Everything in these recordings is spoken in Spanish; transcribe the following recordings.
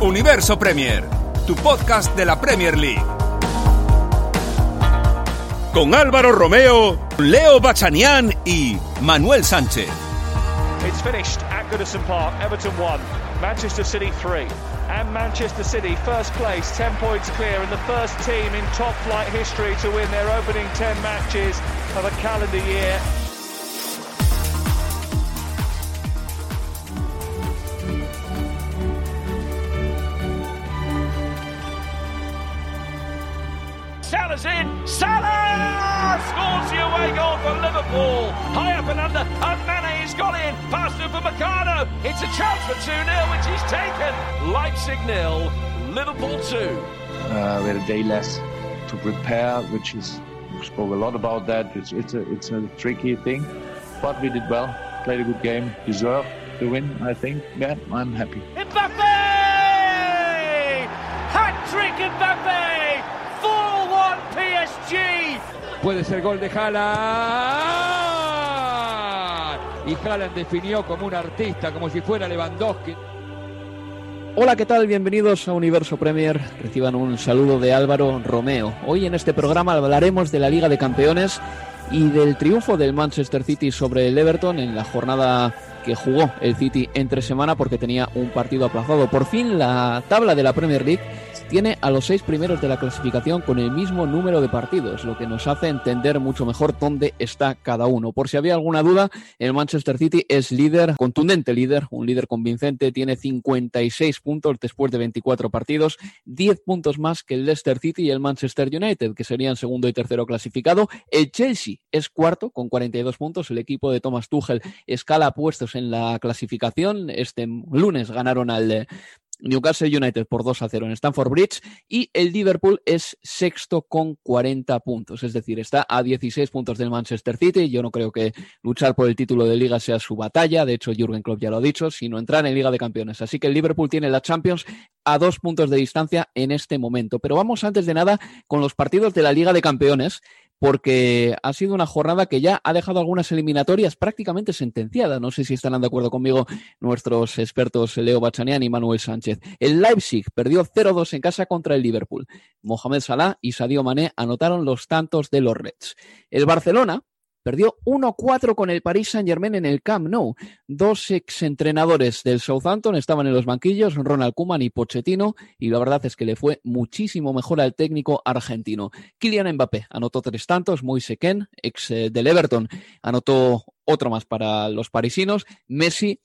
Universo Premier, tu podcast de la Premier League. Con Álvaro Romeo, Leo Bachanian y Manuel Sánchez. It's finished at Goodison Park. Everton 1, Manchester City 3. And Manchester City, first place, 10 points clear, and the first team in top flight history to win their opening 10 matches of a calendar year. Salah scores the away goal for Liverpool. High up and under. And Mane's got in. Past him for. It's a chance for 2 0, which he's taken. Leipzig nil, Liverpool 2. Uh, we had a day less to prepare, which is we spoke a lot about that. It's it's a it's a tricky thing, but we did well. Played a good game. Deserved the win. I think. Yeah, I'm happy. Mbappe! Hat trick Mbappe! 4-1 PSG! Puede ser gol de Haaland. Y Haaland definió como un artista, como si fuera Lewandowski. Hola, ¿qué tal? Bienvenidos a Universo Premier. Reciban un saludo de Álvaro Romeo. Hoy en este programa hablaremos de la Liga de Campeones y del triunfo del Manchester City sobre el Everton en la jornada que jugó el City entre semana porque tenía un partido aplazado. Por fin la tabla de la Premier League tiene a los seis primeros de la clasificación con el mismo número de partidos, lo que nos hace entender mucho mejor dónde está cada uno. Por si había alguna duda, el Manchester City es líder, contundente líder, un líder convincente, tiene 56 puntos después de 24 partidos, 10 puntos más que el Leicester City y el Manchester United, que serían segundo y tercero clasificado. El Chelsea es cuarto con 42 puntos, el equipo de Thomas Tuchel escala puestos en la clasificación. Este lunes ganaron al Newcastle United por 2 a 0 en Stamford Bridge y el Liverpool es sexto con 40 puntos, es decir, está a 16 puntos del Manchester City. Yo no creo que luchar por el título de liga sea su batalla, de hecho Jürgen Klopp ya lo ha dicho, sino entrar en Liga de Campeones. Así que el Liverpool tiene la Champions a dos puntos de distancia en este momento. Pero vamos antes de nada con los partidos de la Liga de Campeones porque ha sido una jornada que ya ha dejado algunas eliminatorias prácticamente sentenciadas. No sé si estarán de acuerdo conmigo nuestros expertos Leo Bachanian y Manuel Sánchez. El Leipzig perdió 0-2 en casa contra el Liverpool. Mohamed Salah y Sadio Mané anotaron los tantos de los Reds. El Barcelona Perdió 1-4 con el Paris Saint-Germain en el Camp Nou. Dos exentrenadores del Southampton estaban en los banquillos, Ronald Koeman y Pochettino, y la verdad es que le fue muchísimo mejor al técnico argentino. Kylian Mbappé anotó tres tantos, Moise Ken, ex eh, del Everton, anotó otro más para los parisinos. Messi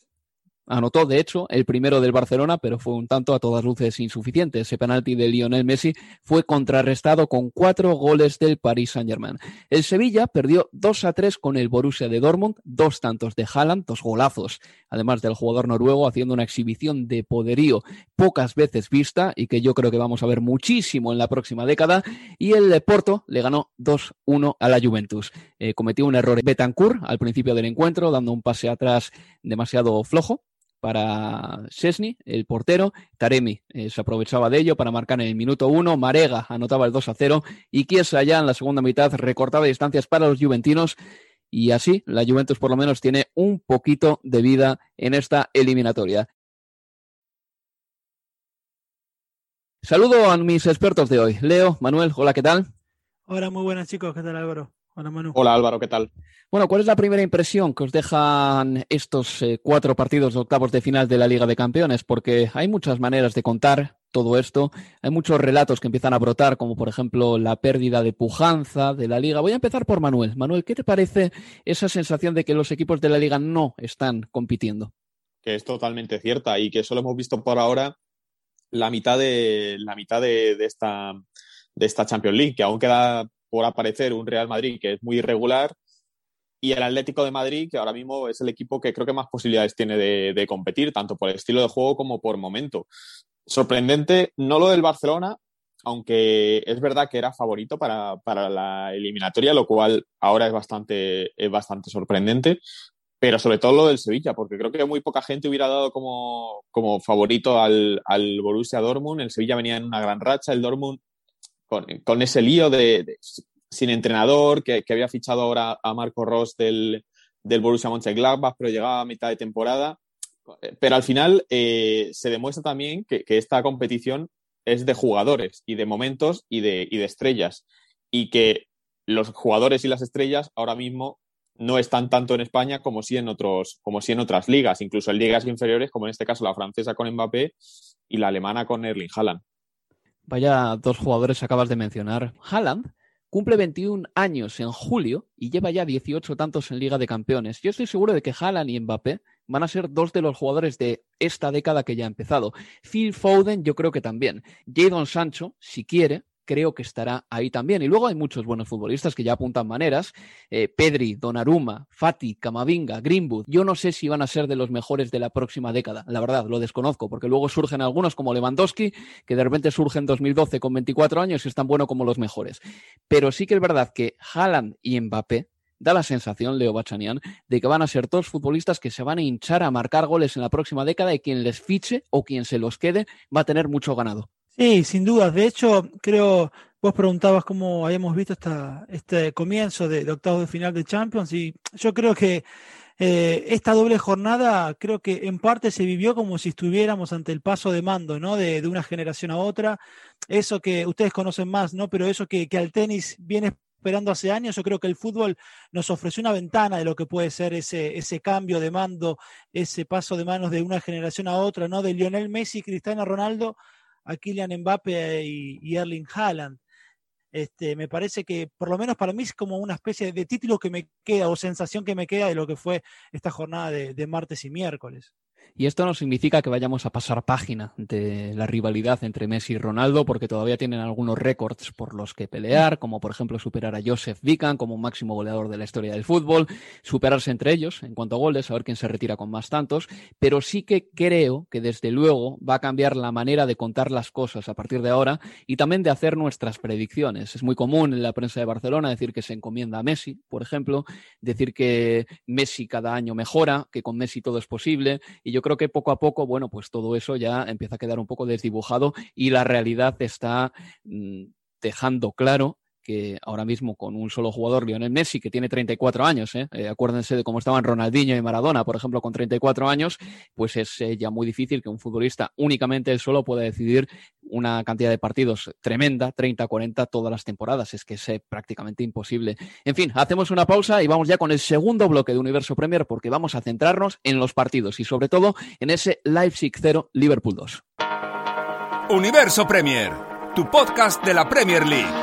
Anotó, de hecho, el primero del Barcelona, pero fue un tanto a todas luces insuficiente. Ese penalti de Lionel Messi fue contrarrestado con cuatro goles del Paris Saint-Germain. El Sevilla perdió 2 a 3 con el Borussia de Dortmund, dos tantos de Haaland, dos golazos, además del jugador noruego haciendo una exhibición de poderío pocas veces vista y que yo creo que vamos a ver muchísimo en la próxima década. Y el Porto le ganó 2-1 a la Juventus. Eh, cometió un error Betancourt al principio del encuentro, dando un pase atrás demasiado flojo para Sesni, el portero. Taremi eh, se aprovechaba de ello para marcar en el minuto uno. Marega anotaba el 2 a 0 y Chiesa ya en la segunda mitad recortaba distancias para los juventinos. Y así la Juventus por lo menos tiene un poquito de vida en esta eliminatoria. Saludo a mis expertos de hoy. Leo, Manuel, hola, ¿qué tal? Hola, muy buenas chicos, ¿qué tal Álvaro? Hola Manu. Hola Álvaro, ¿qué tal? Bueno, ¿cuál es la primera impresión que os dejan estos eh, cuatro partidos de octavos de final de la Liga de Campeones? Porque hay muchas maneras de contar todo esto. Hay muchos relatos que empiezan a brotar, como por ejemplo la pérdida de pujanza de la Liga. Voy a empezar por Manuel. Manuel, ¿qué te parece esa sensación de que los equipos de la Liga no están compitiendo? Que es totalmente cierta y que solo hemos visto por ahora la mitad de la mitad de, de esta de esta Champions League, que aún queda por aparecer un Real Madrid que es muy irregular y el Atlético de Madrid, que ahora mismo es el equipo que creo que más posibilidades tiene de, competir, tanto por el estilo de juego como por momento. Sorprendente, no lo del Barcelona, aunque es verdad que era favorito para, la eliminatoria, lo cual ahora es bastante, es bastante sorprendente, pero sobre todo lo del Sevilla, porque creo que muy poca gente hubiera dado como, como favorito al, al, Borussia Dortmund. El Sevilla venía en una gran racha, el Dortmund con, ese lío de, sin entrenador, que, había fichado ahora a Marco Ross del, del Borussia Mönchengladbach, pero llegaba a mitad de temporada. Pero al final eh, se demuestra también que, esta competición es de jugadores y de momentos y de, y de estrellas. Y que los jugadores y las estrellas ahora mismo no están tanto en España como sí en, otros, como sí en otras ligas, incluso en ligas inferiores, como en este caso la francesa con Mbappé y la alemana con Erling Haaland. Vaya dos jugadores acabas de mencionar. Haaland Cumple 21 años en julio y lleva ya 18 tantos en Liga de Campeones. Yo estoy seguro de que Haaland y Mbappé van a ser dos de los jugadores de esta década que ya ha empezado. Phil Foden yo creo que también. Jadon Sancho, si quiere, creo que estará ahí también. Y luego hay muchos buenos futbolistas que ya apuntan maneras. Eh, Pedri, Donnarumma, Fati, Camavinga, Greenwood. Yo no sé si van a ser de los mejores de la próxima década. La verdad, lo desconozco, porque luego surgen algunos como Lewandowski, que de repente surge en 2012 con 24 años y es tan bueno como los mejores. Pero sí que es verdad que Haaland y Mbappé da la sensación, Leo Bachanian, de que van a ser todos futbolistas que se van a hinchar a marcar goles en la próxima década y quien les fiche o quien se los quede va a tener mucho ganado. Sí, sin dudas. De hecho, creo, vos preguntabas cómo habíamos visto esta, este comienzo de, octavos de final de Champions y yo creo que eh, esta doble jornada creo que en parte se vivió como si estuviéramos ante el paso de mando, ¿no? De, de una generación a otra. Eso que ustedes conocen más, ¿no? Pero eso que, que al tenis viene esperando hace años, yo creo que el fútbol nos ofreció una ventana de lo que puede ser ese, ese cambio de mando, ese paso de manos de una generación a otra, ¿no? De Lionel Messi, Cristiano Ronaldo a Kylian Mbappe y, Erling Haaland. Este, me parece que por lo menos para mí es como una especie de título que me queda o sensación que me queda de lo que fue esta jornada de martes y miércoles. Y esto no significa que vayamos a pasar página de la rivalidad entre Messi y Ronaldo, porque todavía tienen algunos récords por los que pelear, como por ejemplo superar a Joseph Vican como máximo goleador de la historia del fútbol, superarse entre ellos en cuanto a goles, a ver quién se retira con más tantos, pero sí que creo que desde luego va a cambiar la manera de contar las cosas a partir de ahora y también de hacer nuestras predicciones. Es muy común en la prensa de Barcelona decir que se encomienda a Messi, por ejemplo, decir que Messi cada año mejora, que con Messi todo es posible, yo creo que poco a poco, bueno, pues todo eso ya empieza a quedar un poco desdibujado y la realidad está mm, dejando claro que ahora mismo con un solo jugador, Lionel Messi, que tiene 34 años, ¿eh? ¿eh? acuérdense de cómo estaban Ronaldinho y Maradona, por ejemplo, con 34 años, pues es eh, ya muy difícil que un futbolista únicamente él solo pueda decidir una cantidad de partidos tremenda, 30, 40 todas las temporadas, es que es eh, prácticamente imposible. En fin, hacemos una pausa y vamos ya con el segundo bloque de Universo Premier porque vamos a centrarnos en los partidos y sobre todo en ese Leipzig 0, Liverpool 2. Universo Premier, tu podcast de la Premier League.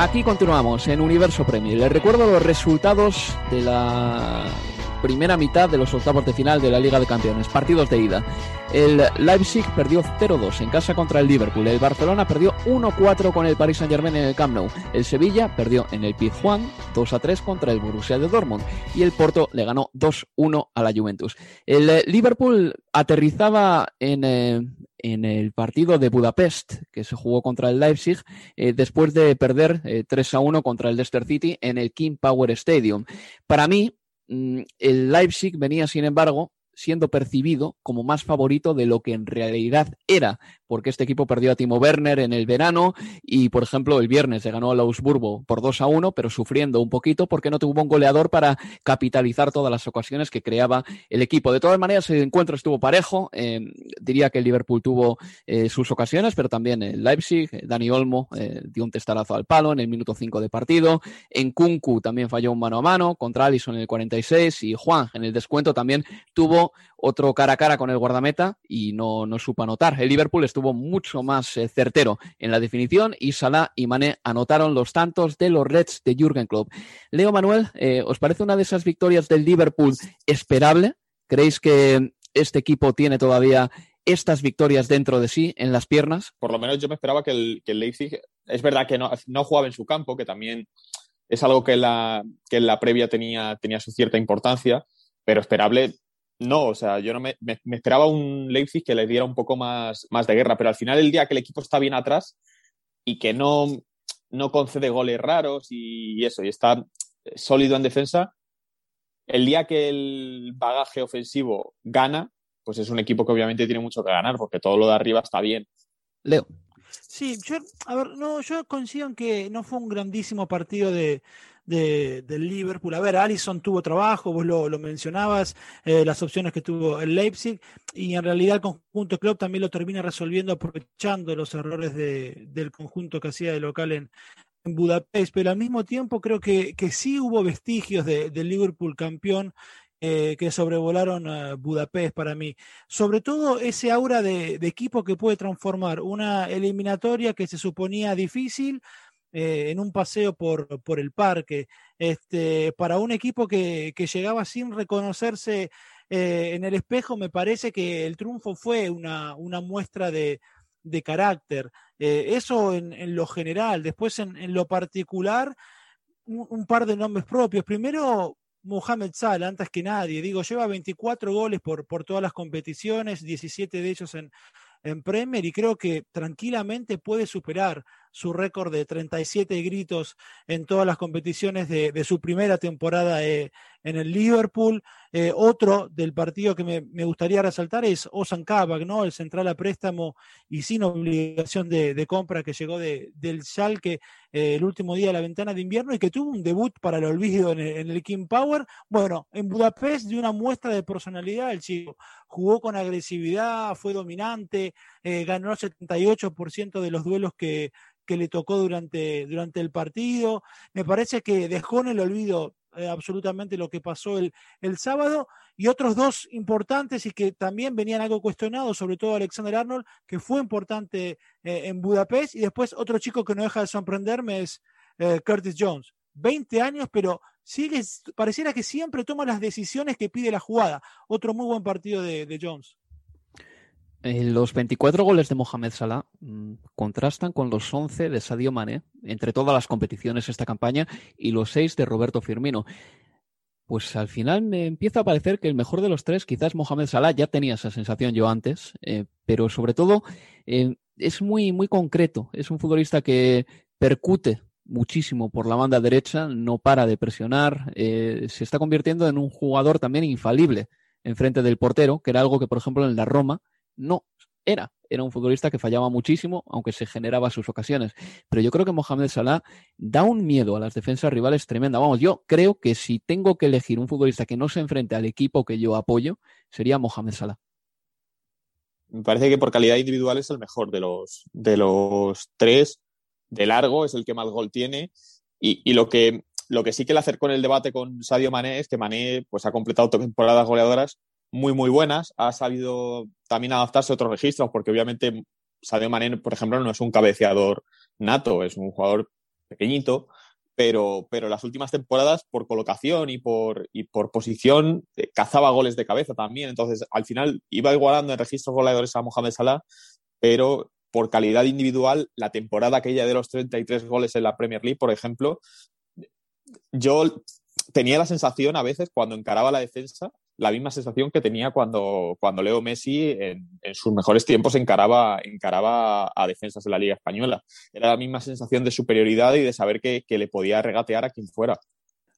Aquí continuamos en Universo Premier. Les recuerdo los resultados de la primera mitad de los octavos de final de la Liga de Campeones, partidos de ida. El Leipzig perdió 0-2 en casa contra el Liverpool. El Barcelona perdió 1-4 con el Paris Saint-Germain en el Camp Nou. El Sevilla perdió en el Pizjuán 2-3 contra el Borussia de Dortmund. Y el Porto le ganó 2-1 a la Juventus. El eh, Liverpool aterrizaba en, eh, en el partido de Budapest que se jugó contra el Leipzig eh, después de perder 3 1 contra el Leicester City en el King Power Stadium. Para mí, el Leipzig venía, sin embargo, siendo percibido como más favorito de lo que en realidad era, porque este equipo perdió a Timo Werner en el verano y, por ejemplo, el viernes se ganó al Augsburgo por 2 a 1, pero sufriendo un poquito porque no tuvo un goleador para capitalizar todas las ocasiones que creaba el equipo. De todas maneras, el encuentro estuvo parejo. Eh, diría que el Liverpool tuvo eh, sus ocasiones, pero también el Leipzig. Eh, Dani Olmo dio un testarazo al palo en el minuto 5 de partido. En Kunku también falló un mano a mano contra Allison en el 46 y Juan en el descuento también tuvo otro cara a cara con el guardameta y no, no supo anotar. El Liverpool estuvo mucho más eh, certero en la definición y Salah y Mané anotaron los tantos de los Reds de Jürgen Klopp. Leo Manuel, eh, ¿os parece una de esas victorias del Liverpool esperable? ¿Creéis que este equipo tiene todavía estas victorias dentro de sí, en las piernas? Por lo menos yo me esperaba que el, que Leipzig, es verdad que no, no, jugaba en su campo, que también es algo que la, que en la previa tenía, tenía su cierta importancia, pero esperable no, o sea, yo no me, esperaba un Leipzig que le diera un poco más, más de guerra, pero al final el día que el equipo está bien atrás y que no, no concede goles raros y, eso, y está sólido en defensa, el día que el bagaje ofensivo gana, pues es un equipo que obviamente tiene mucho que ganar, porque todo lo de arriba está bien. Leo. Sí, yo, a ver, no, yo coincido en que no fue un grandísimo partido de, de, del Liverpool. A ver, Allison tuvo trabajo, vos lo, mencionabas, eh, las opciones que tuvo el Leipzig, y en realidad el conjunto club también lo termina resolviendo aprovechando los errores de, del conjunto que hacía de local en, en Budapest, pero al mismo tiempo creo que, que sí hubo vestigios del de Liverpool campeón eh, que sobrevolaron Budapest para mí. Sobre todo ese aura de, equipo que puede transformar una eliminatoria que se suponía difícil eh, en un paseo por, por el parque, este, para un equipo que, que llegaba sin reconocerse eh, en el espejo, me parece que el triunfo fue una, una muestra de, de carácter. Eh, eso en, en, lo general, después en, en lo particular, un, un, par de nombres propios. Primero, Mohamed Salah, antes que nadie, digo, lleva 24 goles por, por todas las competiciones, 17 de ellos en, en Premier y creo que tranquilamente puede superar su récord de 37 gritos en todas las competiciones de, su primera temporada eh, en el Liverpool. Eh, otro del partido que me, gustaría resaltar es Osan Kabak, ¿no? el central a préstamo y sin obligación de, compra que llegó de, del Schalke eh, el último día de la ventana de invierno y que tuvo un debut para el olvido en el, en el King Power. Bueno, en Budapest de una muestra de personalidad el chico. Jugó con agresividad, fue dominante, eh, ganó el 78% de los duelos que, que le tocó durante, durante el partido. Me parece que dejó en el olvido eh, absolutamente lo que pasó el, el sábado y otros dos importantes y que también venían algo cuestionados, sobre todo Alexander Arnold, que fue importante eh, en Budapest, y después otro chico que no deja de sorprenderme es Curtis Jones. 20 años, pero sigue, pareciera que siempre toma las decisiones que pide la jugada. Otro muy buen partido de Jones. Eh, los 24 goles de Mohamed Salah mm, contrastan con los 11 de Sadio Mané entre todas las competiciones esta campaña y los 6 de Roberto Firmino. Pues al final me empieza a parecer que el mejor de los tres, quizás Mohamed Salah, ya tenía esa sensación yo antes, eh, pero sobre todo eh, es muy, muy concreto. Es un futbolista que percute muchísimo por la banda derecha, no para de presionar, se está convirtiendo en un jugador también infalible en frente del portero, que era algo que, por ejemplo, en la Roma no era. Era un futbolista que fallaba muchísimo, aunque se generaba sus ocasiones. Pero yo creo que Mohamed Salah da un miedo a las defensas rivales tremenda. Vamos, yo creo que si tengo que elegir un futbolista que no se enfrente al equipo que yo apoyo, sería Mohamed Salah. Me parece que por calidad individual es el mejor de los, de los tres. De largo es el que más gol tiene. Y, lo, que, lo que sí que le acercó en el debate con Sadio Mané es que Mané pues, ha completado temporadas goleadoras muy, muy buenas. Ha sabido también adaptarse a otros registros, porque obviamente Sadio Mané, por ejemplo, no es un cabeceador nato, es un jugador pequeñito, pero, pero las últimas temporadas, por colocación y por, y por posición, eh, cazaba goles de cabeza también. Entonces, al final iba igualando en registros goleadores a Mohamed Salah, pero por calidad individual, la temporada aquella de los 33 goles en la Premier League, por ejemplo, yo tenía la sensación a veces cuando encaraba la defensa la misma sensación que tenía cuando, cuando Leo Messi en, sus mejores tiempos encaraba, encaraba a defensas de la Liga Española. Era la misma sensación de superioridad y de saber que, que le podía regatear a quien fuera.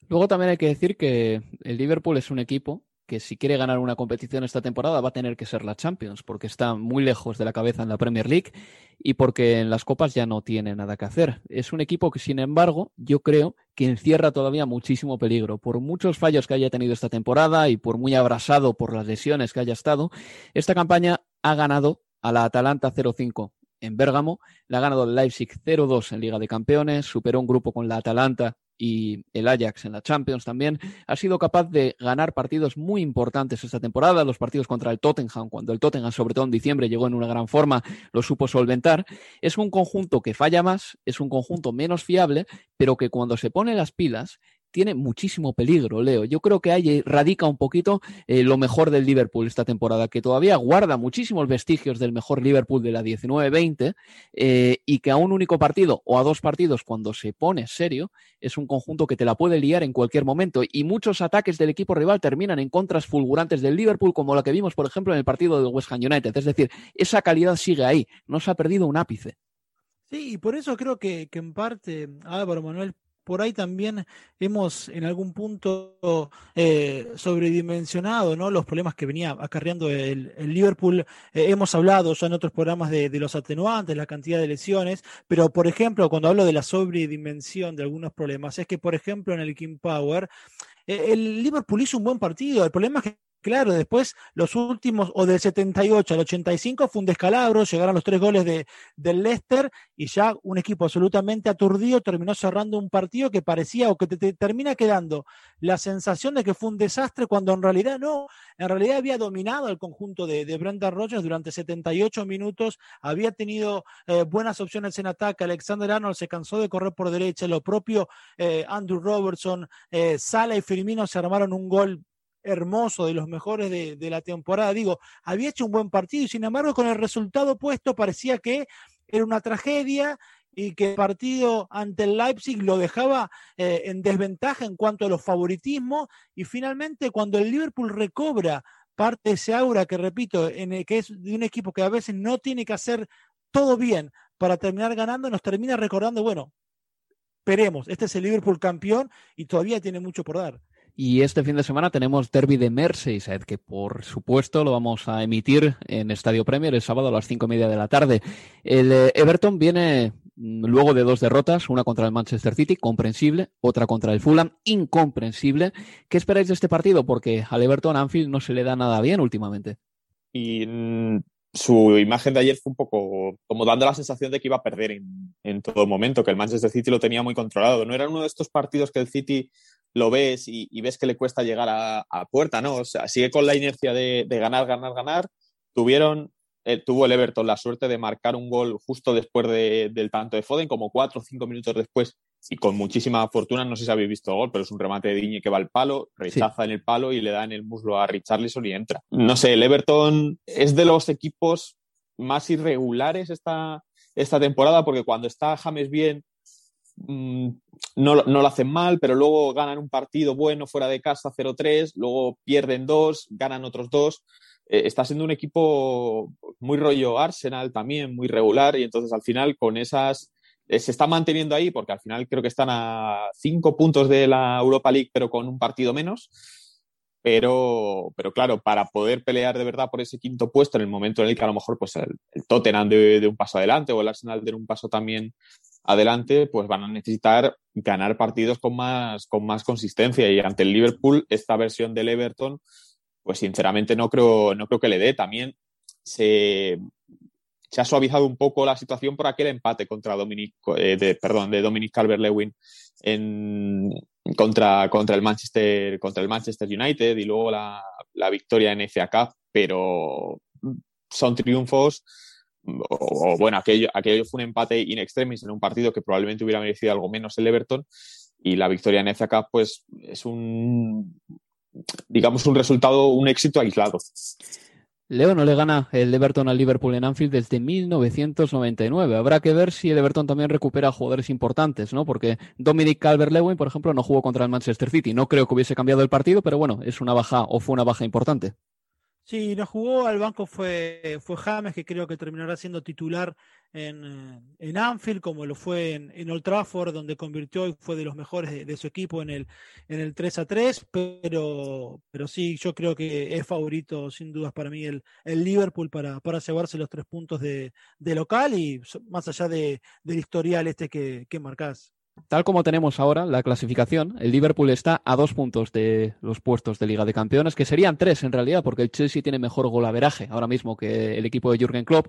Luego también hay que decir que el Liverpool es un equipo que si quiere ganar una competición esta temporada va a tener que ser la Champions, porque está muy lejos de la cabeza en la Premier League y porque en las copas ya no tiene nada que hacer. Es un equipo que, sin embargo, yo creo que encierra todavía muchísimo peligro. Por muchos fallos que haya tenido esta temporada y por muy abrasado por las lesiones que haya estado, esta campaña ha ganado a la Atalanta 0-5 en Bérgamo, le ha ganado el Leipzig 0-2 en Liga de Campeones, superó un grupo con la Atalanta y el Ajax en la Champions también, ha sido capaz de ganar partidos muy importantes esta temporada, los partidos contra el Tottenham, cuando el Tottenham, sobre todo en diciembre, llegó en una gran forma, lo supo solventar. Es un conjunto que falla más, es un conjunto menos fiable, pero que cuando se pone las pilas tiene muchísimo peligro, Leo. Yo creo que ahí radica un poquito eh, lo mejor del Liverpool esta temporada, que todavía guarda muchísimos vestigios del mejor Liverpool de la 19-20 eh, y que a un único partido o a dos partidos, cuando se pone serio, es un conjunto que te la puede liar en cualquier momento. Y muchos ataques del equipo rival terminan en contras fulgurantes del Liverpool, como la que vimos, por ejemplo, en el partido del West Ham United. Es decir, esa calidad sigue ahí, no se ha perdido un ápice. Sí, y por eso creo que, que en parte Álvaro Manuel por ahí también hemos en algún punto eh, sobredimensionado ¿no? los problemas que venía acarreando el, Liverpool. Eh, hemos hablado ya en otros programas de, los atenuantes, la cantidad de lesiones, pero por ejemplo, cuando hablo de la sobredimensión de algunos problemas, es que por ejemplo en el King Power, eh, el Liverpool hizo un buen partido. El problema es que Claro, después los últimos, o del 78 al 85 fue un descalabro, llegaron los tres goles de, del Leicester y ya un equipo absolutamente aturdido terminó cerrando un partido que parecía o que te, termina quedando la sensación de que fue un desastre cuando en realidad no, en realidad había dominado el conjunto de, de Brenda Rogers durante 78 minutos, había tenido eh, buenas opciones en ataque, Alexander Arnold se cansó de correr por derecha, lo propio eh, Andrew Robertson, eh, Sala y Firmino se armaron un gol hermoso, de los mejores de, la temporada. Digo, había hecho un buen partido y sin embargo con el resultado puesto parecía que era una tragedia y que el partido ante el Leipzig lo dejaba eh, en desventaja en cuanto a los favoritismos y finalmente cuando el Liverpool recobra parte de ese aura que repito, en el que es de un equipo que a veces no tiene que hacer todo bien para terminar ganando, nos termina recordando, bueno, esperemos, este es el Liverpool campeón y todavía tiene mucho por dar. Y este fin de semana tenemos Derby de Merseyside, que por supuesto lo vamos a emitir en Estadio Premier el sábado a las cinco y media de la tarde. El eh, Everton viene mm, luego de dos derrotas, una contra el Manchester City, comprensible, otra contra el Fulham, incomprensible. ¿Qué esperáis de este partido? Porque al Everton Anfield no se le da nada bien últimamente. Y mm, su imagen de ayer fue un poco como dando la sensación de que iba a perder en, en todo momento, que el Manchester City lo tenía muy controlado. No era uno de estos partidos que el City lo ves y, ves que le cuesta llegar a, puerta, ¿no? O sea, sigue con la inercia de, ganar, ganar, ganar. Tuvieron, eh, tuvo el Everton la suerte de marcar un gol justo después del tanto de Foden, como cuatro o cinco minutos después y con muchísima fortuna, no sé si habéis visto el gol, pero es un remate de Diñe que va al palo, rechaza en el palo y le da en el muslo a Richarlison y entra. No sé, el Everton es de los equipos más irregulares esta, esta temporada porque cuando está James bien no, no, lo hacen mal, pero luego ganan un partido bueno fuera de casa 0-3, luego pierden dos, ganan otros dos. Eh, está siendo un equipo muy rollo Arsenal también, muy regular y entonces al final con esas eh, se está manteniendo ahí porque al final creo que están a cinco puntos de la Europa League, pero con un partido menos. Pero, pero claro, para poder pelear de verdad por ese quinto puesto en el momento en el que a lo mejor pues el, Tottenham de, un paso adelante o el Arsenal de un paso también adelante, pues van a necesitar ganar partidos con más, con más consistencia. Y ante el Liverpool, esta versión del Everton, pues sinceramente no creo, no creo que le dé. También se, se ha suavizado un poco la situación por aquel empate contra Dominic, eh, de, perdón, de Dominic Calvert-Lewin contra, contra, el Manchester, contra el Manchester United y luego la, la victoria en FA Cup, pero son triunfos o, bueno, aquello, aquello fue un empate in extremis en un partido que probablemente hubiera merecido algo menos el Everton y la victoria en FA Cup pues es un digamos un resultado, un éxito aislado. Leo no le gana el Everton al Liverpool en Anfield desde 1999. Habrá que ver si el Everton también recupera jugadores importantes, ¿no? Porque Dominic Calvert-Lewin, por ejemplo, no jugó contra el Manchester City. No creo que hubiese cambiado el partido, pero bueno, es una baja o fue una baja importante. Sí, no jugó, al banco fue, fue James, que creo que terminará siendo titular en, eh, en Anfield, como lo fue en, en, Old Trafford, donde convirtió y fue de los mejores de, su equipo en el, en el 3 a 3, pero, pero sí, yo creo que es favorito, sin dudas, para mí el, el Liverpool para, para llevarse los tres puntos de, de local y más allá de, del historial este que, que marcás. Tal como tenemos ahora la clasificación, el Liverpool está a dos puntos de los puestos de Liga de Campeones, que serían tres en realidad, porque el Chelsea tiene mejor golaveraje ahora mismo que el equipo de Jürgen Klopp,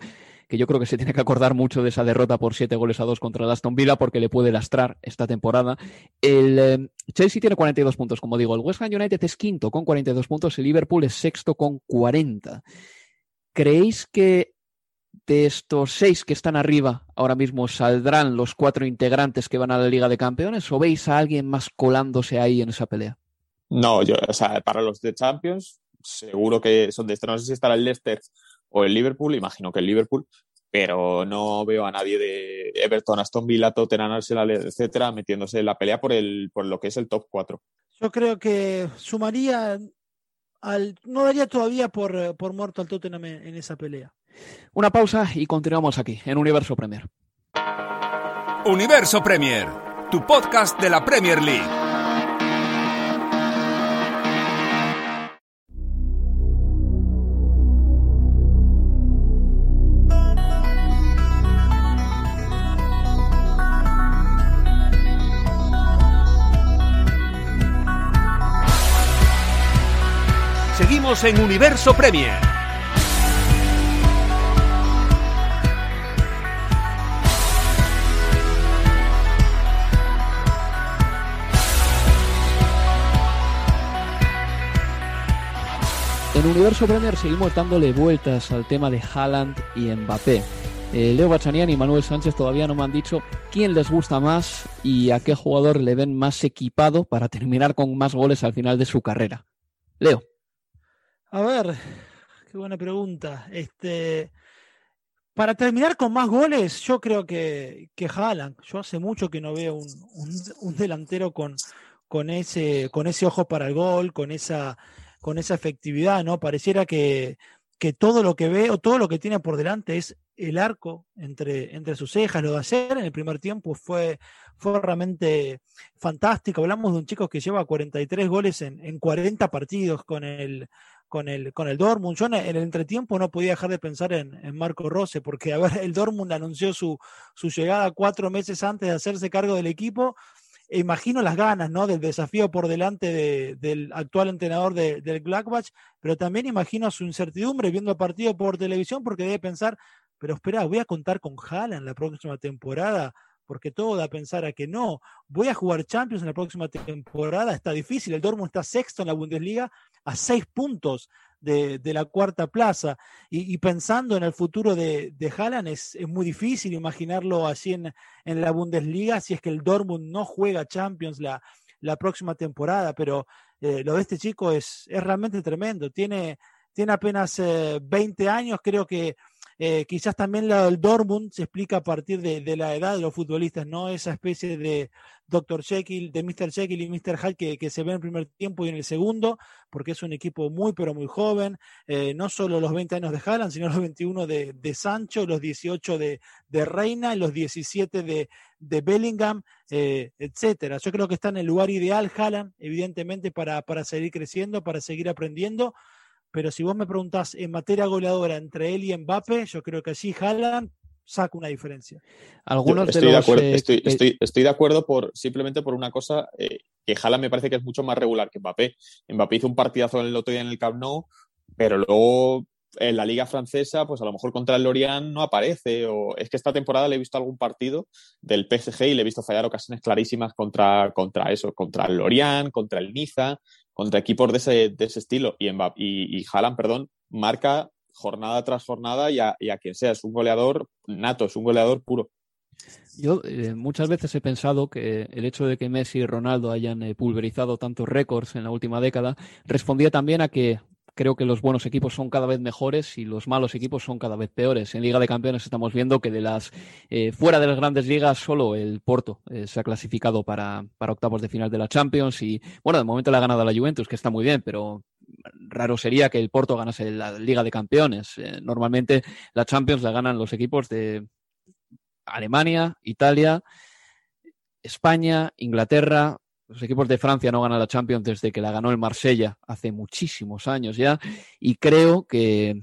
que yo creo que se tiene que acordar mucho de esa derrota por siete goles a dos contra el Aston Villa, porque le puede lastrar esta temporada. El eh, Chelsea tiene 42 puntos, como digo, el West Ham United es quinto con 42 puntos, el Liverpool es sexto con 40. ¿Creéis que de estos seis que están arriba ahora mismo saldrán los cuatro integrantes que van a la Liga de Campeones o veis a alguien más colándose ahí en esa pelea? No, yo, o sea, para los de Champions, seguro que son de este. No sé si estará el Leicester o el Liverpool, imagino que el Liverpool, pero no veo a nadie de Everton, Aston Villa, Tottenham, Arsenal, etcétera, metiéndose en la pelea por, el, por lo que es el top 4. Yo creo que sumaría al. No daría todavía por, por muerto al Tottenham en esa pelea. Una pausa y continuamos aquí en Universo Premier. Universo Premier, tu podcast de la Premier League. Seguimos en Universo Premier. Universo Premier seguimos dándole vueltas al tema de Haaland y Mbappé. Eh, Leo Bachanian y Manuel Sánchez todavía no me han dicho quién les gusta más y a qué jugador le ven más equipado para terminar con más goles al final de su carrera. Leo. A ver, qué buena pregunta. Este, para terminar con más goles, yo creo que, que Haaland. Yo hace mucho que no veo un, un delantero con, con, ese, con ese ojo para el gol, con esa con esa efectividad, ¿no? Pareciera que, que todo lo que ve o todo lo que tiene por delante es el arco entre, entre sus cejas. Lo de hacer en el primer tiempo fue, fue realmente fantástico. Hablamos de un chico que lleva 43 goles en, en 40 partidos con el, con el, con el Dortmund. Yo en el entretiempo no podía dejar de pensar en, en, Marco Rose, porque a ver, el Dortmund anunció su, su llegada cuatro meses antes de hacerse cargo del equipo imagino las ganas, ¿no? Del desafío por delante del actual entrenador del Gladbach, pero también imagino su incertidumbre viendo el partido por televisión porque debe pensar, pero espera, voy a contar con en la próxima temporada, porque todo da a pensar a que no, voy a jugar Champions en la próxima temporada, está difícil, el Dortmund está sexto en la Bundesliga a seis puntos de, la cuarta plaza. Y, pensando en el futuro de, de Haaland, es, muy difícil imaginarlo así en, en, la Bundesliga si es que el Dortmund no juega Champions la, la próxima temporada. Pero eh, lo de este chico es, es realmente tremendo. Tiene, tiene apenas 20 años, creo que eh, quizás también la del Dortmund se explica a partir de, la edad de los futbolistas, ¿no? Esa especie de Dr. Jekyll, de Mr. Jekyll y Mr. Hyde que, se ve en el primer tiempo y en el segundo, porque es un equipo muy, pero muy joven. Eh, no solo los 20 años de Haaland, sino los 21 de, de Sancho, los 18 de, de Reina, los 17 de, de Bellingham, eh, etcétera. Yo creo que está en el lugar ideal Haaland, evidentemente, para, para seguir creciendo, para seguir aprendiendo pero si vos me preguntás en materia goleadora entre él y Mbappé, yo creo que allí Haaland saca una diferencia. Algunos estoy, de, acuerdo, eh, estoy, de acuerdo por simplemente por una cosa eh, que Haaland me parece que es mucho más regular que Mbappé. Mbappé hizo un partidazo en el otro día en el Camp Nou, pero luego en la liga francesa, pues a lo mejor contra el Lorient no aparece. O es que esta temporada le he visto algún partido del PSG y le he visto fallar ocasiones clarísimas contra, contra eso, contra el Lorient, contra el Niza, contra equipos de ese, de ese estilo. Y, Haaland, perdón, marca jornada tras jornada y a, quien sea. Es un goleador nato, es un goleador puro. Yo eh, muchas veces he pensado que el hecho de que Messi y Ronaldo hayan eh, pulverizado tantos récords en la última década respondía también a que creo que los buenos equipos son cada vez mejores y los malos equipos son cada vez peores. En Liga de Campeones estamos viendo que de las eh, fuera de las grandes ligas solo el Porto eh, se ha clasificado para, para, octavos de final de la Champions y bueno, de momento le ha ganado la Juventus, que está muy bien, pero raro sería que el Porto ganase la Liga de Campeones. Eh, normalmente la Champions la ganan los equipos de Alemania, Italia, España, Inglaterra, los equipos de Francia no ganan la Champions desde que la ganó el Marsella hace muchísimos años ya. Y creo que,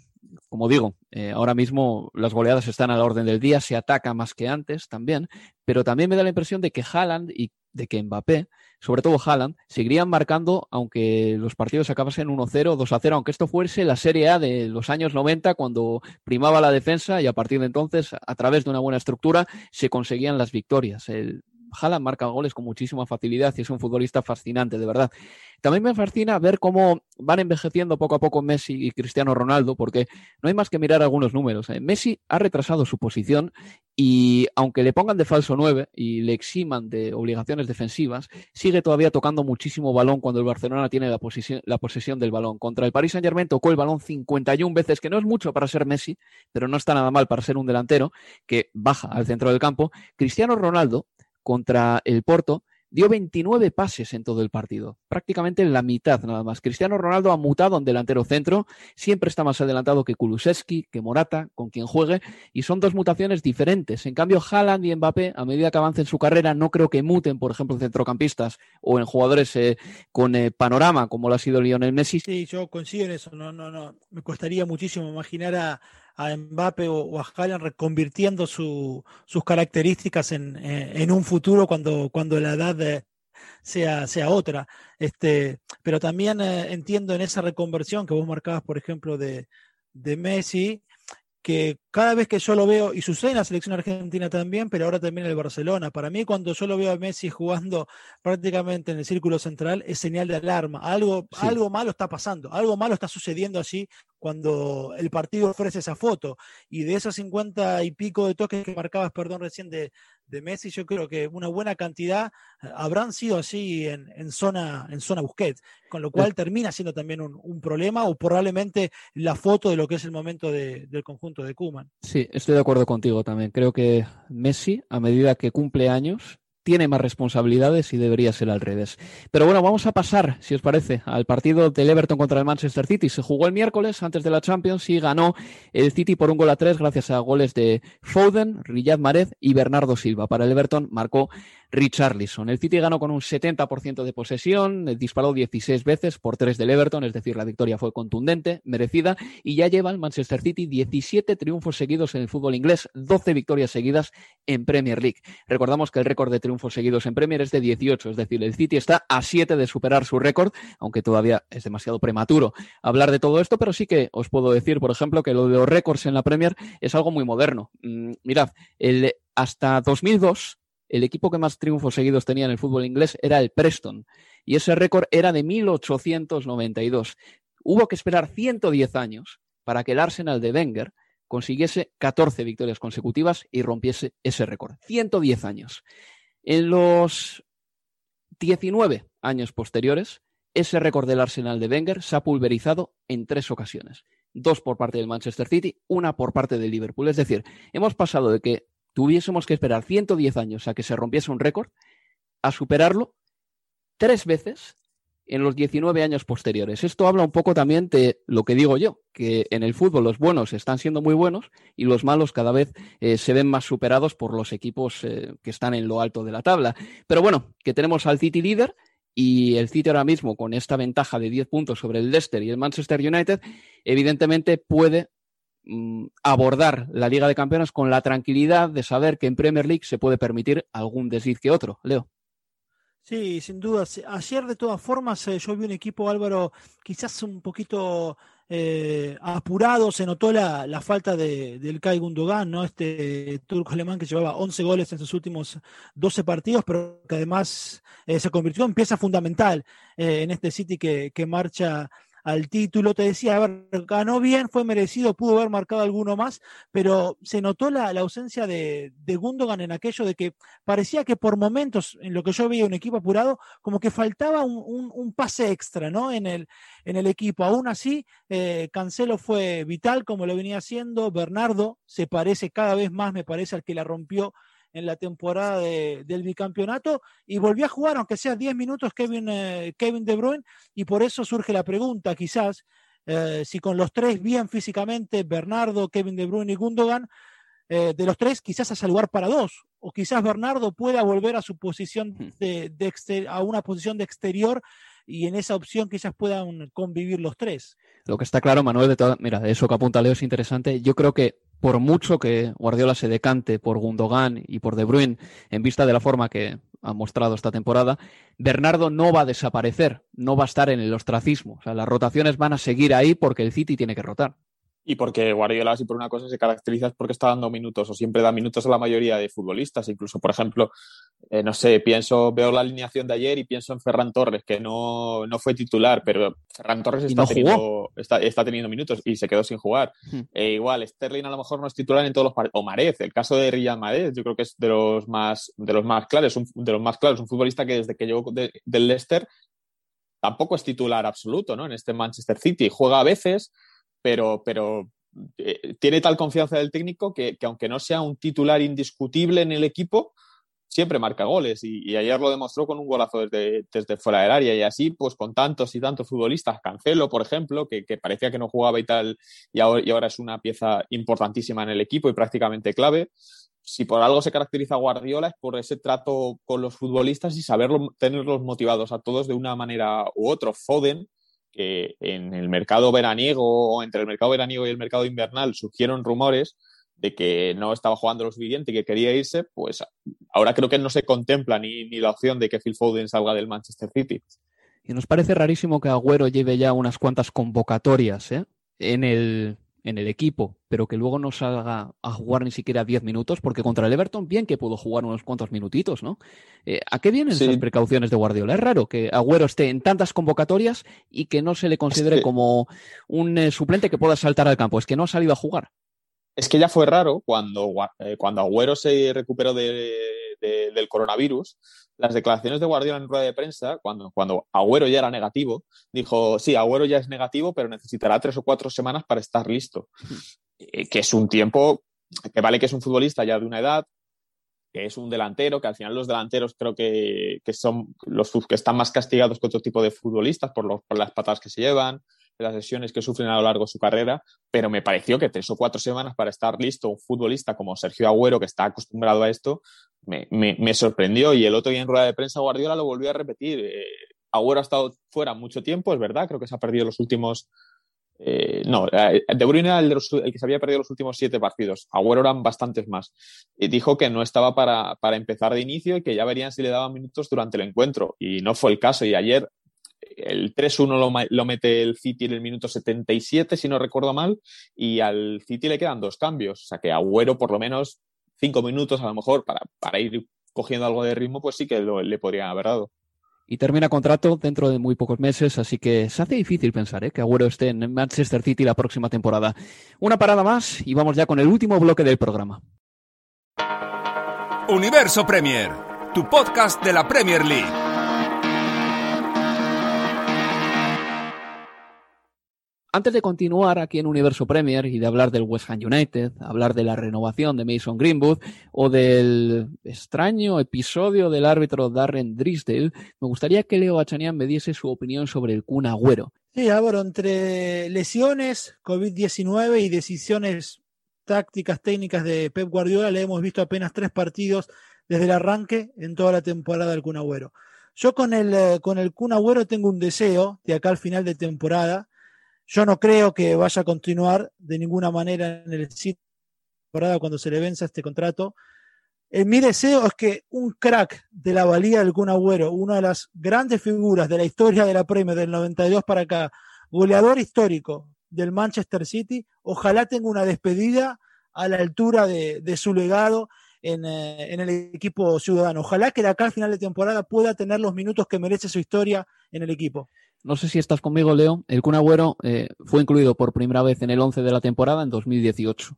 como digo, eh, ahora mismo las goleadas están a la orden del día, se ataca más que antes también, pero también me da la impresión de que Haaland y de que Mbappé, sobre todo Haaland, seguirían marcando aunque los partidos acabasen 1-0, 2-0, aunque esto fuese la Serie A de los años 90 cuando primaba la defensa y a partir de entonces, a través de una buena estructura, se conseguían las victorias. El Haaland marca goles con muchísima facilidad y es un futbolista fascinante, de verdad. También me fascina ver cómo van envejeciendo poco a poco Messi y Cristiano Ronaldo, porque no hay más que mirar algunos números. ¿eh? Messi ha retrasado su posición y aunque le pongan de falso 9 y le eximan de obligaciones defensivas, sigue todavía tocando muchísimo balón cuando el Barcelona tiene la, la posesión del balón. Contra el Paris Saint-Germain tocó el balón 51 veces, que no es mucho para ser Messi, pero no está nada mal para ser un delantero que baja al centro del campo. Cristiano Ronaldo contra el Porto, dio 29 pases en todo el partido, prácticamente la mitad nada más. Cristiano Ronaldo ha mutado en delantero centro, siempre está más adelantado que Kulusevski, que Morata, con quien juegue, y son dos mutaciones diferentes. En cambio, Haaland y Mbappé, a medida que avancen su carrera, no creo que muten, por ejemplo, en centrocampistas o en jugadores eh, con eh, panorama, como lo ha sido Lionel Messi. Sí, yo coincido en eso. No, no, no. Me costaría muchísimo imaginar a, a Mbappe o, a Haaland reconvirtiendo sus características en, un futuro cuando, cuando la edad sea, sea otra. Este, pero también eh, entiendo en esa reconversión que vos marcabas, por ejemplo, de, de Messi, que cada vez que yo lo veo, y sucede en la selección argentina también, pero ahora también en el Barcelona, para mí cuando yo lo veo a Messi jugando prácticamente en el círculo central es señal de alarma, algo, algo malo está pasando, algo malo está sucediendo así cuando el partido ofrece esa foto, y de esos cincuenta y pico de toques que marcabas, perdón, recién de, de Messi, yo creo que una buena cantidad eh, habrán sido así en, zona en zona Busquets, con lo cual termina siendo también un, problema o probablemente la foto de lo que es el momento del conjunto de Kuman. Sí, estoy de acuerdo contigo también. Creo que Messi, a medida que cumple años, tiene más responsabilidades y debería ser al revés. Pero bueno, vamos a pasar, si os parece, al partido del Everton contra el Manchester City. Se jugó el miércoles antes de la Champions y ganó el City por un gol a tres gracias a goles de Foden, Riyad Mahrez y Bernardo Silva. Para el Everton marcó Richarlison. El City ganó con un 70% de posesión, disparó 16 veces por 3 del Everton, es decir, la victoria fue contundente, merecida, y ya lleva el Manchester City 17 triunfos seguidos en el fútbol inglés, 12 victorias seguidas en Premier League. Recordamos que el récord de triunfos seguidos en Premier es de 18, es decir, el City está a 7 de superar su récord, aunque todavía es demasiado prematuro hablar de todo esto, pero sí que os puedo decir, por ejemplo, que lo de los récords en la Premier es algo muy moderno. Mm, mirad, el, hasta 2002 el equipo que más triunfos seguidos tenía en el fútbol inglés era el Preston y ese récord era de 1892. hubo que esperar 110 años para que el Arsenal de Wenger consiguiese 14 victorias consecutivas y rompiese ese récord. 110 años. En los 19 años posteriores, ese récord del Arsenal de Wenger se ha pulverizado en tres ocasiones. Dos por parte del Manchester City, una por parte del Liverpool. Es decir, hemos pasado de que tuviésemos que esperar 110 años a que se rompiese un récord a superarlo tres veces en los 19 años posteriores. Esto habla un poco también de lo que digo yo, que en el fútbol los buenos están siendo muy buenos y los malos cada vez eh, se ven más superados por los equipos eh, que están en lo alto de la tabla. Pero bueno, que tenemos al City líder y el City ahora mismo con esta ventaja de 10 puntos sobre el Leicester y el Manchester United, evidentemente puede abordar la Liga de Campeones con la tranquilidad de saber que en Premier League se puede permitir algún desliz que otro. Leo. Sí, sin duda. Ayer, de todas formas, eh, yo vi un equipo, Álvaro, quizás un poquito eh, apurado. Se notó la, la falta de, del Kai Gundogan, ¿no? Este turco alemán que llevaba 11 goles en sus últimos 12 partidos, pero que además eh, se convirtió en pieza fundamental en este City que, que marcha al título. Te decía, a ver, ganó bien, fue merecido, pudo haber marcado alguno más, pero se notó la, ausencia de, de, Gundogan en aquello de que parecía que por momentos, en lo que yo veía un equipo apurado, como que faltaba un, pase extra, ¿no? En el, en el equipo. Aún así, eh, Cancelo fue vital como lo venía haciendo. Bernardo se parece cada vez más, me parece, al que la rompió en la temporada del bicampeonato y volvió a jugar, aunque sea 10 minutos, Kevin, eh, Kevin De Bruyne, y por eso surge la pregunta, quizás, eh, si con los tres bien físicamente, Bernardo, Kevin De Bruyne y Gundogan, eh, de los tres quizás a lugar para dos, o quizás Bernardo pueda volver a su posición de, a una posición de exterior y en esa opción quizás puedan convivir los tres. Lo que está claro, Manuel, de toda, mira, eso que apunta Leo es interesante. Yo creo que por mucho que Guardiola se decante por Gundogan y por De Bruyne en vista de la forma que ha mostrado esta temporada, Bernardo no va a desaparecer, no va a estar en el ostracismo. O sea, las rotaciones van a seguir ahí porque el City tiene que rotar. Y porque Guardiola, si por una cosa se caracteriza es porque está dando minutos o siempre da minutos a la mayoría de futbolistas. Incluso, por ejemplo, eh, no sé, pienso, veo la alineación de ayer y pienso en Ferran Torres, que no, no fue titular, pero Ferran Torres está, teniendo, está, teniendo, minutos y se quedó sin jugar. Hmm. E igual, Sterling a lo mejor no es titular en todos los partidos. O Marez, el caso de Riyad Marez, yo creo que es de los más, de los más claros, un, de los más claros, un futbolista que desde que llegó del Leicester tampoco es titular absoluto, ¿no? En este Manchester City. Juega a veces, pero, pero eh, tiene tal confianza del técnico que, aunque no sea un titular indiscutible en el equipo, siempre marca goles y, ayer lo demostró con un golazo desde, desde, fuera del área y así pues con tantos y tantos futbolistas, Cancelo por ejemplo, que, parecía que no jugaba y tal y ahora, y ahora, es una pieza importantísima en el equipo y prácticamente clave. Si por algo se caracteriza Guardiola es por ese trato con los futbolistas y saberlo, tenerlos motivados a todos de una manera u otra. Foden, que en el mercado veraniego o entre el mercado veraniego y el mercado invernal surgieron rumores de que no estaba jugando lo suficiente y que quería irse, pues ahora creo que no se contempla ni, ni la opción de que Phil Foden salga del Manchester City. Y nos parece rarísimo que Agüero lleve ya unas cuantas convocatorias ¿eh? en el en el equipo, pero que luego no salga a jugar ni siquiera 10 minutos, porque contra el Everton bien que pudo jugar unos cuantos minutitos, ¿no? Eh, ¿A qué vienen esas precauciones de Guardiola? Es raro que Agüero esté en tantas convocatorias y que no se le considere como un eh, suplente que pueda saltar al campo, es que no ha salido a jugar. Es que ya fue raro cuando, eh, cuando Agüero se recuperó del coronavirus, las declaraciones de Guardiola en rueda de prensa, cuando, cuando Agüero ya era negativo, dijo, sí, Agüero ya es negativo, pero necesitará tres o cuatro semanas para estar listo. Eh, que es un tiempo que vale que es un futbolista ya de una edad, que es un delantero, que al final los delanteros creo que, son los que están más castigados que otro tipo de futbolistas por, por las patadas que se llevan, las lesiones que sufren a lo largo de su carrera, pero me pareció que tres o cuatro semanas para estar listo un futbolista como Sergio Agüero, que está acostumbrado a esto, me, me, sorprendió. Y el otro día en rueda de prensa Guardiola lo volvió a repetir. Eh, Agüero ha estado fuera mucho tiempo, es verdad, creo que se ha perdido los últimos... Eh, no, eh, De Bruyne era el, que se había perdido los últimos siete partidos. Agüero eran bastantes más. Y dijo que no estaba para, para empezar de inicio y que ya verían si le daban minutos durante el encuentro. Y no fue el caso. Y ayer el 3-1 lo, mete el City en el minuto 77, si no recuerdo mal, y al City le quedan dos cambios. O sea que Agüero, por lo menos cinco minutos a lo mejor para, para ir cogiendo algo de ritmo, pues sí que le podrían haber dado. y termina contrato dentro de muy pocos meses, así que se hace difícil pensar ¿eh? que Agüero esté en Manchester City la próxima temporada. Una parada más y vamos ya con el último bloque del programa. Universo Premier, tu podcast de la Premier League. Antes de continuar aquí en Universo Premier y de hablar del West Ham United, hablar de la renovación de Mason Greenwood o del extraño episodio del árbitro Darren Drisdale, me gustaría que Leo Achanian me diese su opinión sobre el Kun Agüero. Sí, Álvaro, entre lesiones, COVID-19 y decisiones tácticas, técnicas de Pep Guardiola, le hemos visto apenas tres partidos desde el arranque en toda la temporada del Kun Agüero. Yo con el, eh, con el Kun Agüero tengo un deseo de acá al final de temporada yo no creo que vaya a continuar de ninguna manera en el sitio cuando se le venza este contrato. Eh, mi deseo es que un crack de la valía del Kun Agüero, una de las grandes figuras de la historia de la Premier del 92 para acá, goleador histórico del Manchester City, ojalá tenga una despedida a la altura de, su legado en, eh, en, el equipo ciudadano. Ojalá que de acá al final de temporada pueda tener los minutos que merece su historia en el equipo. No sé si estás conmigo, Leo. El Kun eh, fue incluido por primera vez en el 11 de la temporada en 2018.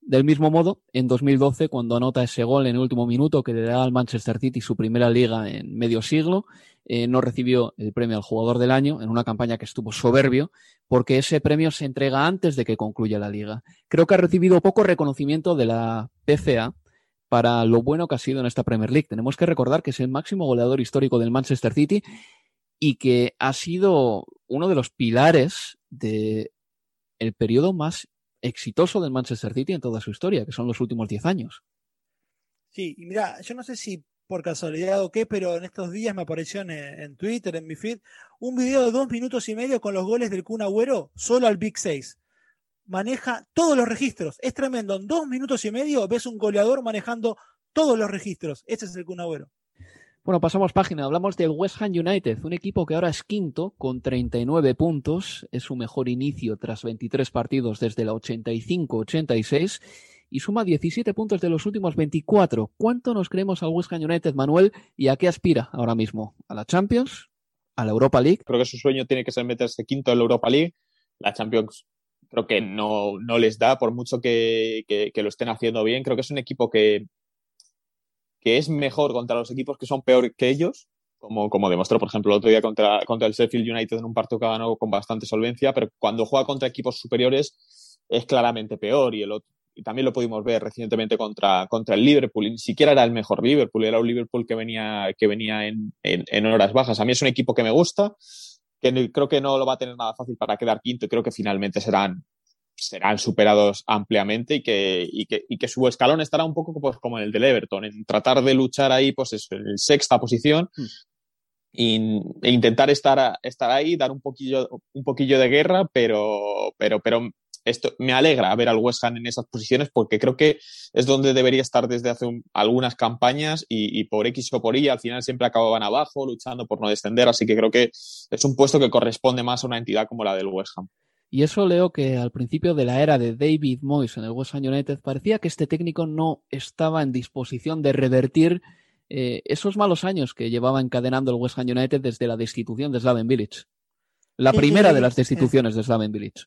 Del mismo modo, en 2012, cuando anota ese gol en el último minuto que le da al Manchester City su primera liga en medio siglo, eh, no recibió el premio al jugador del año en una campaña que estuvo soberbio, porque ese premio se entrega antes de que concluya la liga. Creo que ha recibido poco reconocimiento de la PCA para lo bueno que ha sido en esta Premier League. Tenemos que recordar que es el máximo goleador histórico del Manchester City y que ha sido uno de los pilares del el periodo más exitoso del Manchester City en toda su historia, que son los últimos 10 años. Sí, y mira, yo no sé si por casualidad o qué, pero en estos días me apareció en, Twitter, en mi feed, un video de dos minutos y medio con los goles del Kun solo al Big 6. Maneja todos los registros. Es tremendo. En dos minutos y medio ves un goleador manejando todos los registros. Ese es el Kun. Bueno, pasamos página. Hablamos del West Ham United, un equipo que ahora es quinto con 39 puntos. Es su mejor inicio tras 23 partidos desde la 85-86 y suma 17 puntos de los últimos 24. ¿Cuánto nos creemos al West Ham United, Manuel? ¿Y a qué aspira ahora mismo? ¿A la Champions? ¿A la Europa League? Creo que su sueño tiene que ser meterse quinto en la Europa League. La Champions creo que no, no les da, por mucho que, que lo estén haciendo bien. Creo que es un equipo que, que es mejor contra los equipos que son peor que ellos, como, como demostró, por ejemplo, el otro día contra, contra el Sheffield United en un partido que ganó con bastante solvencia, pero cuando juega contra equipos superiores es claramente peor y el otro, y también lo pudimos ver recientemente contra, contra el Liverpool, y ni siquiera era el mejor Liverpool, era un Liverpool que venía, que venía en, en, horas bajas. A mí es un equipo que me gusta, que creo que no lo va a tener nada fácil para quedar quinto y creo que finalmente serán, serán superados ampliamente y que, y que, y que su escalón estará un poco pues, como el del Everton, en tratar de luchar ahí pues en sexta posición hmm. e intentar estar, estar ahí, dar un poquillo, un poquillo de guerra, pero, pero, pero esto me alegra ver al West Ham en esas posiciones porque creo que es donde debería estar desde hace algunas campañas y, y, por X o por Y al final siempre acababan abajo luchando por no descender, así que creo que es un puesto que corresponde más a una entidad como la del West Ham. Y eso leo que al principio de la era de David Moyes en el West Ham United parecía que este técnico no estaba en disposición de revertir eh, esos malos años que llevaba encadenando el West Ham United desde la destitución de Slaven Village. La primera de las destituciones de Slaven Village.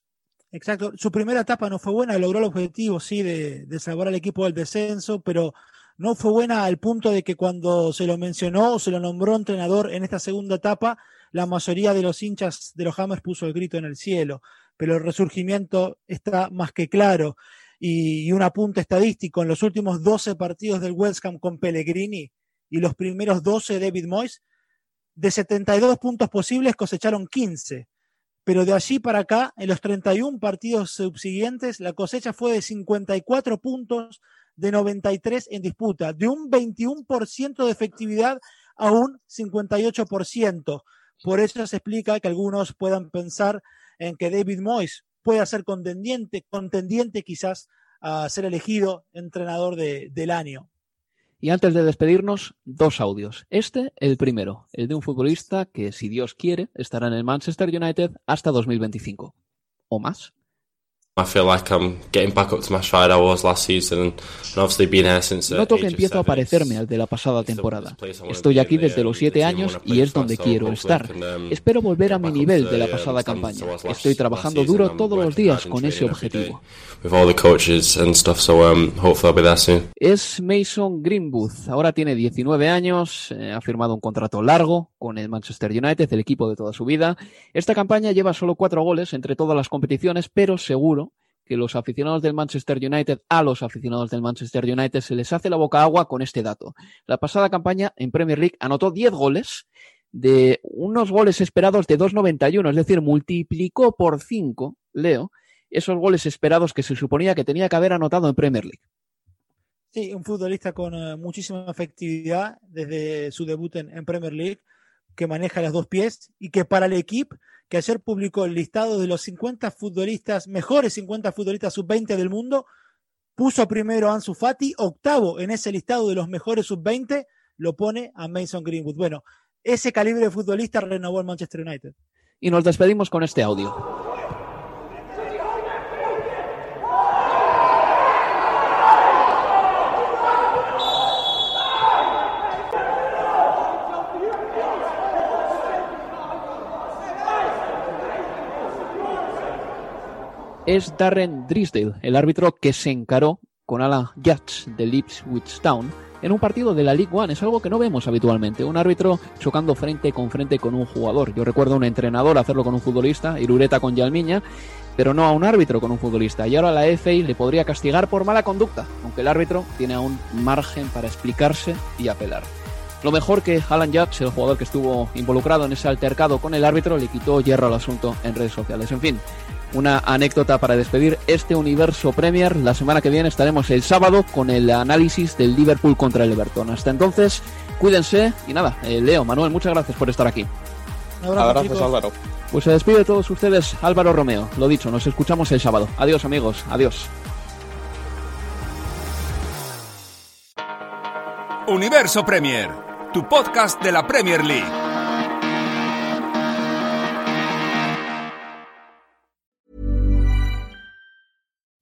Exacto. Su primera etapa no fue buena, logró el objetivo, sí, de, de salvar al equipo del descenso, pero no fue buena al punto de que cuando se lo mencionó o se lo nombró entrenador en esta segunda etapa, la mayoría de los hinchas de los Hammers puso el grito en el cielo pero el resurgimiento está más que claro. Y, un apunte estadístico, en los últimos 12 partidos del West Ham con Pellegrini y los primeros 12 de David Moyes, de 72 puntos posibles cosecharon 15. Pero de allí para acá, en los 31 partidos subsiguientes, la cosecha fue de 54 puntos de 93 en disputa, de un 21% de efectividad a un 58%. Por eso se explica que algunos puedan pensar en que David Moyes pueda ser contendiente, contendiente quizás a ser elegido entrenador del año. Y antes de despedirnos, dos audios. Este, el primero, el de un futbolista que, si Dios quiere, estará en el Manchester United hasta 2025. ¿O más? Noto que empiezo a parecerme al de la pasada temporada. Estoy aquí desde los siete años y es donde quiero estar. Um, Espero volver a mi nivel de la pasada campaña. Estoy trabajando duro todos los días con ese objetivo. Es Mason Greenwood. Ahora tiene 19 años, eh, ha firmado un contrato largo con el Manchester United, el equipo de toda su vida. Esta campaña lleva solo cuatro goles entre todas las competiciones, pero seguro que los aficionados del Manchester United, a los aficionados del Manchester United, se les hace la boca agua con este dato. La pasada campaña en Premier League anotó 10 goles de unos goles esperados de 2.91, es decir, multiplicó por 5, Leo, esos goles esperados que se suponía que tenía que haber anotado en Premier League. Sí, un futbolista con uh, muchísima efectividad desde su debut en Premier League, que maneja las dos pies y que para el equipo que ayer publicó el listado de los 50 futbolistas, mejores 50 futbolistas sub-20 del mundo, puso primero a Ansu Fati, octavo en ese listado de los mejores sub-20, lo pone a Mason Greenwood. Bueno, ese calibre de futbolista renovó el Manchester United. Y nos despedimos con este audio. Es Darren Drisdale, el árbitro que se encaró con Alan Judge de Ipswich Town en un partido de la League One. Es algo que no vemos habitualmente. Un árbitro chocando frente con frente con un jugador. Yo recuerdo a un entrenador hacerlo con un futbolista, Irureta con Yalmiña, pero no a un árbitro con un futbolista. Y ahora la FA le podría castigar por mala conducta, aunque el árbitro tiene aún margen para explicarse y apelar. Lo mejor que Alan Judge, el jugador que estuvo involucrado en ese altercado con el árbitro, le quitó hierro al asunto en redes sociales. En fin, una anécdota para despedir este universo Premier. La semana que viene estaremos el sábado con el análisis del Liverpool contra el Everton. Hasta entonces, cuídense y nada, eh, Leo, Manuel, muchas gracias por estar aquí. Abrazo, Álvaro. Pues se despide de todos ustedes Álvaro Romeo. Lo dicho, nos escuchamos el sábado. Adiós amigos, adiós. Universo Premier, tu podcast de la Premier League.